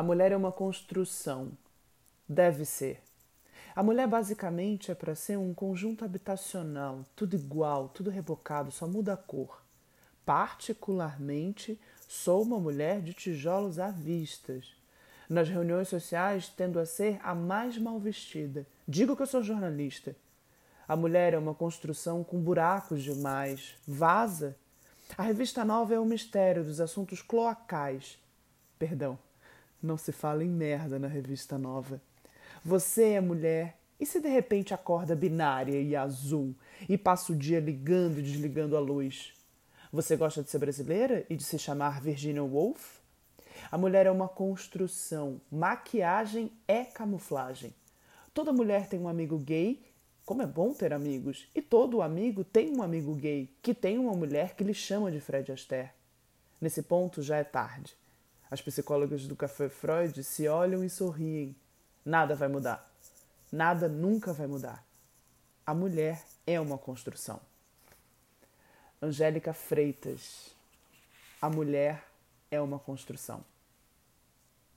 A mulher é uma construção. Deve ser. A mulher basicamente é para ser um conjunto habitacional, tudo igual, tudo rebocado, só muda a cor. Particularmente, sou uma mulher de tijolos à vistas. Nas reuniões sociais, tendo a ser a mais mal vestida. Digo que eu sou jornalista. A mulher é uma construção com buracos demais. Vaza. A revista nova é o mistério dos assuntos cloacais. Perdão, não se fala em merda na revista nova. Você é mulher e se de repente acorda binária e azul e passa o dia ligando e desligando a luz? Você gosta de ser brasileira e de se chamar Virginia Woolf? A mulher é uma construção. Maquiagem é camuflagem. Toda mulher tem um amigo gay. Como é bom ter amigos. E todo amigo tem um amigo gay que tem uma mulher que lhe chama de Fred Astaire. Nesse ponto já é tarde. As psicólogas do Café Freud se olham e sorriem. Nada vai mudar. Nada nunca vai mudar. A mulher é uma construção. Angélica Freitas. A mulher é uma construção.